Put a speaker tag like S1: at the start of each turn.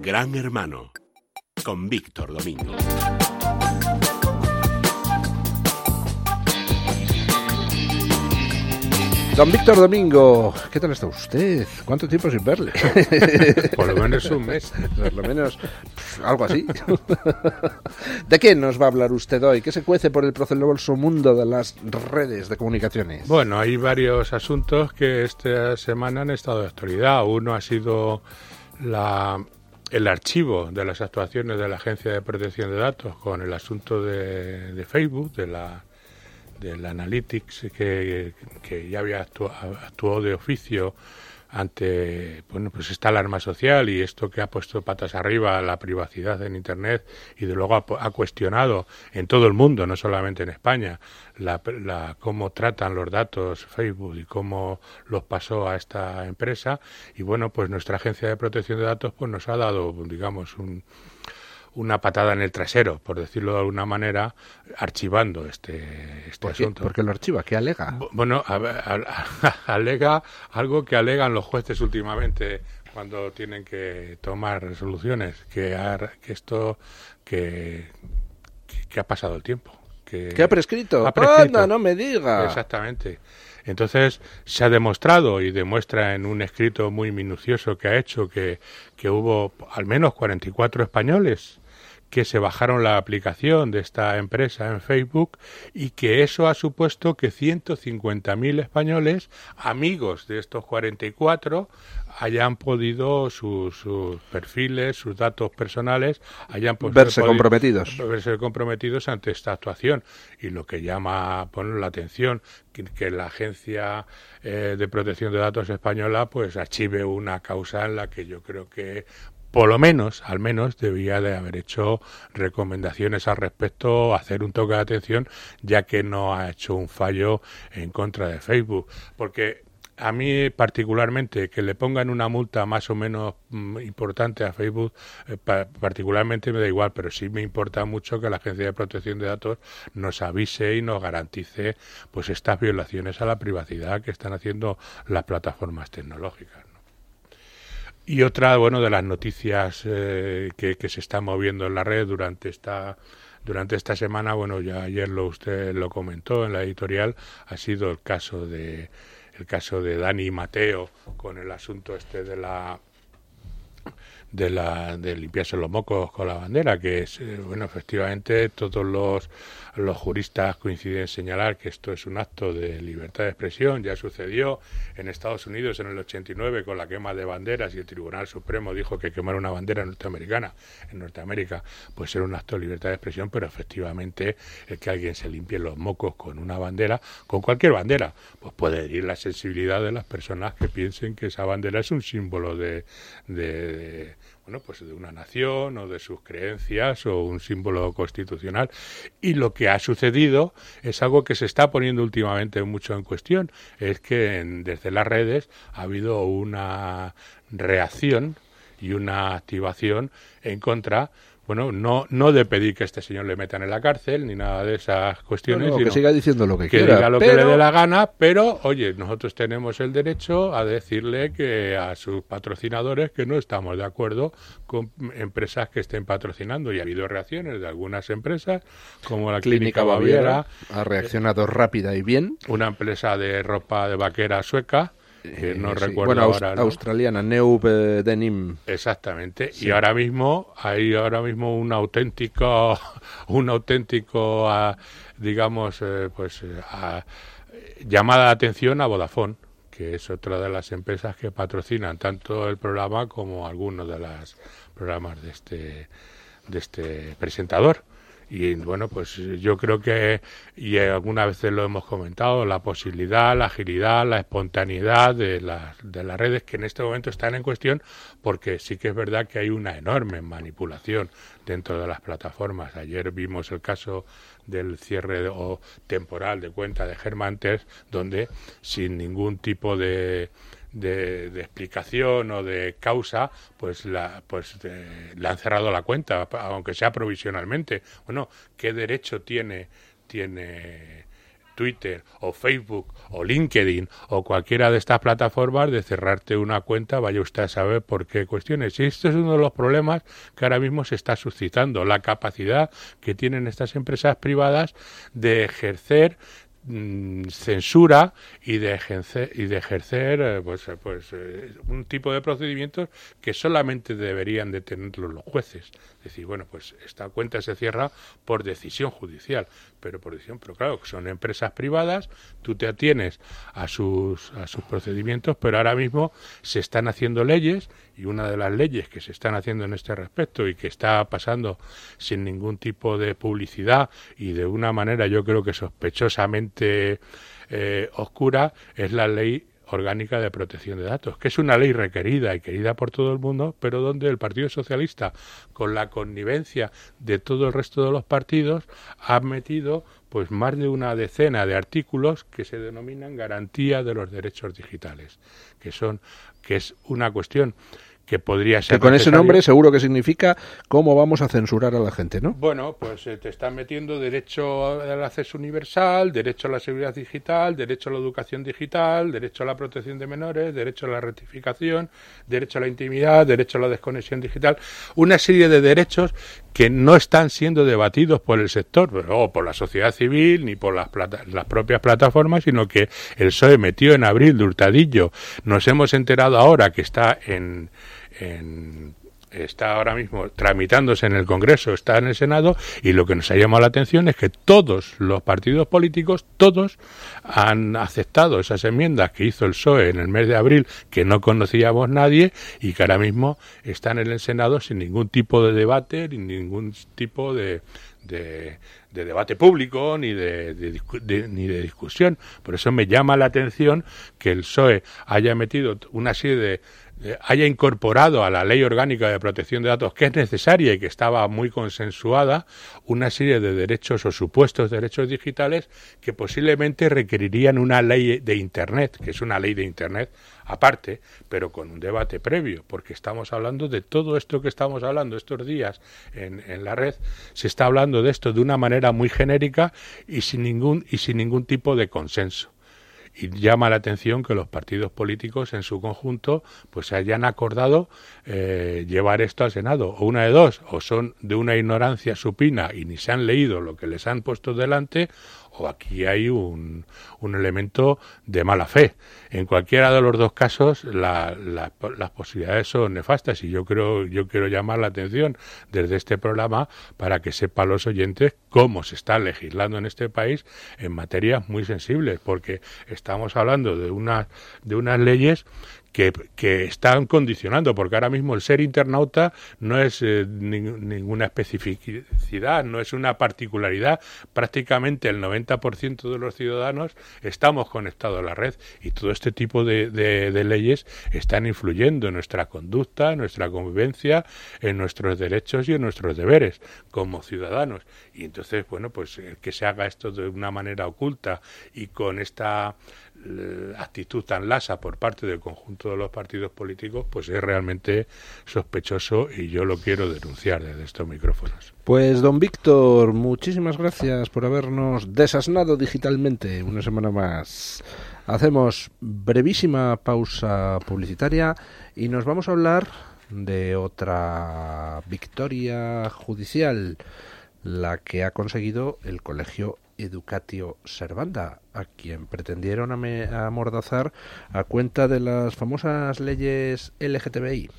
S1: Gran Hermano con Víctor Domingo.
S2: Don Víctor Domingo, ¿qué tal está usted? ¿Cuánto tiempo sin verle?
S3: Por lo menos un mes.
S2: Por lo menos pff, algo así. ¿De qué nos va a hablar usted hoy? ¿Qué se cuece por el proceloso mundo de las redes de comunicaciones?
S3: Bueno, hay varios asuntos que esta semana han estado de actualidad. Uno ha sido la, el archivo de las actuaciones de la Agencia de Protección de Datos con el asunto de, de Facebook, de la del Analytics que, que ya había actu actuado de oficio ante bueno pues esta alarma social y esto que ha puesto patas arriba la privacidad en internet y de luego ha, ha cuestionado en todo el mundo no solamente en España la, la, cómo tratan los datos Facebook y cómo los pasó a esta empresa. Y bueno pues nuestra agencia de protección de datos pues nos ha dado digamos un una patada en el trasero, por decirlo de alguna manera, archivando este, este
S2: ¿Por
S3: asunto.
S2: ¿Por qué lo archiva? ¿Qué alega?
S3: Bueno, a, a, a, alega algo que alegan los jueces últimamente cuando tienen que tomar resoluciones, que, que esto, que, que, ha pasado el tiempo. Que,
S2: ¿Qué ha prescrito? ha prescrito. ¡Anda, no me diga!
S3: Exactamente. Entonces se ha demostrado y demuestra en un escrito muy minucioso que ha hecho que, hubo al menos 44 españoles que se bajaron la aplicación de esta empresa en Facebook y que eso ha supuesto que 150.000 españoles, amigos de estos 44, hayan podido sus, sus, perfiles, sus datos personales, hayan
S2: pues, verse podido, comprometidos.
S3: Verse comprometidos ante esta actuación. Y lo que llama bueno, la atención, que, que la Agencia eh, de Protección de Datos Española pues archive una causa en la que yo creo que por lo menos, al menos, debía de haber hecho recomendaciones al respecto, hacer un toque de atención, ya que no ha hecho un fallo en contra de Facebook. Porque a mí particularmente que le pongan una multa más o menos mm, importante a Facebook, eh, pa particularmente me da igual, pero sí me importa mucho que la Agencia de Protección de Datos nos avise y nos garantice pues estas violaciones a la privacidad que están haciendo las plataformas tecnológicas. Y otra, bueno, de las noticias eh, que, que, se está moviendo en la red durante esta durante esta semana, bueno, ya ayer lo usted lo comentó en la editorial, ha sido el caso de el caso de Dani Mateo con el asunto este de la de la de limpiarse los mocos con la bandera que es eh, bueno efectivamente todos los los juristas coinciden en señalar que esto es un acto de libertad de expresión ya sucedió en Estados Unidos en el 89 con la quema de banderas y el Tribunal Supremo dijo que quemar una bandera norteamericana en Norteamérica pues era un acto de libertad de expresión pero efectivamente el que alguien se limpie los mocos con una bandera con cualquier bandera pues puede herir la sensibilidad de las personas que piensen que esa bandera es un símbolo de, de bueno, pues de una nación o de sus creencias o un símbolo constitucional. Y lo que ha sucedido es algo que se está poniendo últimamente mucho en cuestión, es que en, desde las redes ha habido una reacción y una activación en contra bueno, no, no de pedir que este señor le metan en la cárcel ni nada de esas cuestiones.
S2: No, no,
S3: sino
S2: que siga diciendo lo que,
S3: que
S2: quiera.
S3: diga lo
S2: pero...
S3: que le dé la gana, pero oye, nosotros tenemos el derecho a decirle que a sus patrocinadores que no estamos de acuerdo con empresas que estén patrocinando. Y ha habido reacciones de algunas empresas, como la Clínica, Clínica Baviera,
S2: Baviera. Ha reaccionado eh, rápida y bien.
S3: Una empresa de ropa de vaquera sueca que no
S2: Eh, sí.
S3: recuerdo
S2: bueno,
S3: ahora. ¿no?
S2: australiana, Neub eh, Denim.
S3: Exactamente.
S2: Sí.
S3: Y ahora mismo hay ahora mismo un auténtico, un auténtico, ah, digamos, eh, pues eh, a- llamada de atención a Vodafone, que es otra de las empresas que patrocinan tanto el programa como algunos de los programas de este, de este presentador. Y bueno, pues yo creo que, y algunas veces lo hemos comentado, la posibilidad, la agilidad, la espontaneidad de las, de las redes que en este momento están en cuestión, porque sí que es verdad que hay una enorme manipulación dentro de las plataformas. Ayer vimos el caso del cierre de- o temporal de cuenta de Germantes, donde sin ningún tipo de, de, de explicación o de causa, pues la, pues eh, le han cerrado la cuenta, aunque sea provisionalmente. Bueno, ¿qué derecho tiene, tiene Twitter o Facebook o LinkedIn o cualquiera de estas plataformas de cerrarte una cuenta, vaya usted a saber por qué cuestiones. Y este es uno de los problemas que ahora mismo se está suscitando, la capacidad que tienen estas empresas privadas de ejercer censura y de ejercer, y de ejercer eh, pues, eh, pues eh, un tipo de procedimientos que solamente deberían de los jueces. Decir, bueno, pues esta cuenta se cierra por decisión judicial, pero por decisión, pero claro, son empresas privadas, tú te atienes a sus, a sus procedimientos, pero ahora mismo se están haciendo leyes y una de las leyes que se están haciendo en este respecto y que está pasando sin ningún tipo de publicidad y de una manera yo creo que sospechosamente eh, oscura es la ley orgánica de protección de datos, que es una ley requerida y querida por todo el mundo, pero donde el Partido Socialista, con la connivencia de todo el resto de los partidos, ha metido pues más de una decena de artículos que se denominan garantía de los derechos digitales, que son que es una cuestión que podría ser.
S2: Que con ese nombre seguro que significa cómo vamos a censurar a la gente, ¿no?
S3: Bueno, pues eh, te están metiendo derecho al acceso universal, derecho a la seguridad digital, derecho a la educación digital, derecho a la protección de menores, derecho a la rectificación, derecho a la intimidad, derecho a la desconexión digital, una serie de derechos que no están siendo debatidos por el sector o por la sociedad civil ni por las, las propias plataformas, sino que el PSOE metió en abril de hurtadillo. Nos hemos enterado ahora que está en está ahora mismo tramitándose en el Congreso, está en el Senado, y lo que nos ha llamado la atención es que todos los partidos políticos, todos han aceptado esas enmiendas que hizo el PSOE en el mes de abril, que no conocíamos nadie, y que ahora mismo están en el Senado sin ningún tipo de debate, ni ningún tipo de, de, debate público ni de, ni de discusión. Por eso me llama la atención que el PSOE haya metido una serie de haya incorporado a la ley orgánica de protección de datos, que es necesaria y que estaba muy consensuada, una serie de derechos o supuestos derechos digitales que posiblemente requerirían una ley de Internet, que es una ley de Internet aparte, pero con un debate previo, porque estamos hablando de todo esto que estamos hablando estos días en, en la red, se está hablando de esto de una manera muy genérica y sin ningún, y sin ningún tipo de consenso y llama la atención que los partidos políticos en su conjunto pues hayan acordado eh, llevar esto al Senado. O una de dos o son de una ignorancia supina y ni se han leído lo que les han puesto delante o aquí hay un, un elemento de mala fe. En cualquiera de los dos casos las posibilidades son nefastas y yo creo yo quiero llamar la atención desde este programa para que sepan los oyentes cómo se está legislando en este país en materias muy sensibles porque estamos hablando de una de unas leyes que, están condicionando, porque ahora mismo el ser internauta no es eh, ninguna especificidad, no es una particularidad. Prácticamente el 90% de los ciudadanos estamos conectados a la red y todo este tipo de, de, leyes están influyendo en nuestra conducta, en nuestra convivencia, en nuestros derechos y en nuestros deberes como ciudadanos. Y entonces, bueno, pues que se haga esto de una manera oculta y con esta actitud tan lasa por parte del conjunto de los partidos políticos, pues es realmente sospechoso y yo lo quiero denunciar desde estos micrófonos.
S2: Pues don Víctor, muchísimas gracias por habernos desasnado digitalmente una semana más. Hacemos brevísima pausa publicitaria y nos vamos a hablar de otra victoria judicial, la que ha conseguido el Colegio Educatio Servanda, a quien pretendieron amordazar a cuenta de las famosas leyes LGTBI.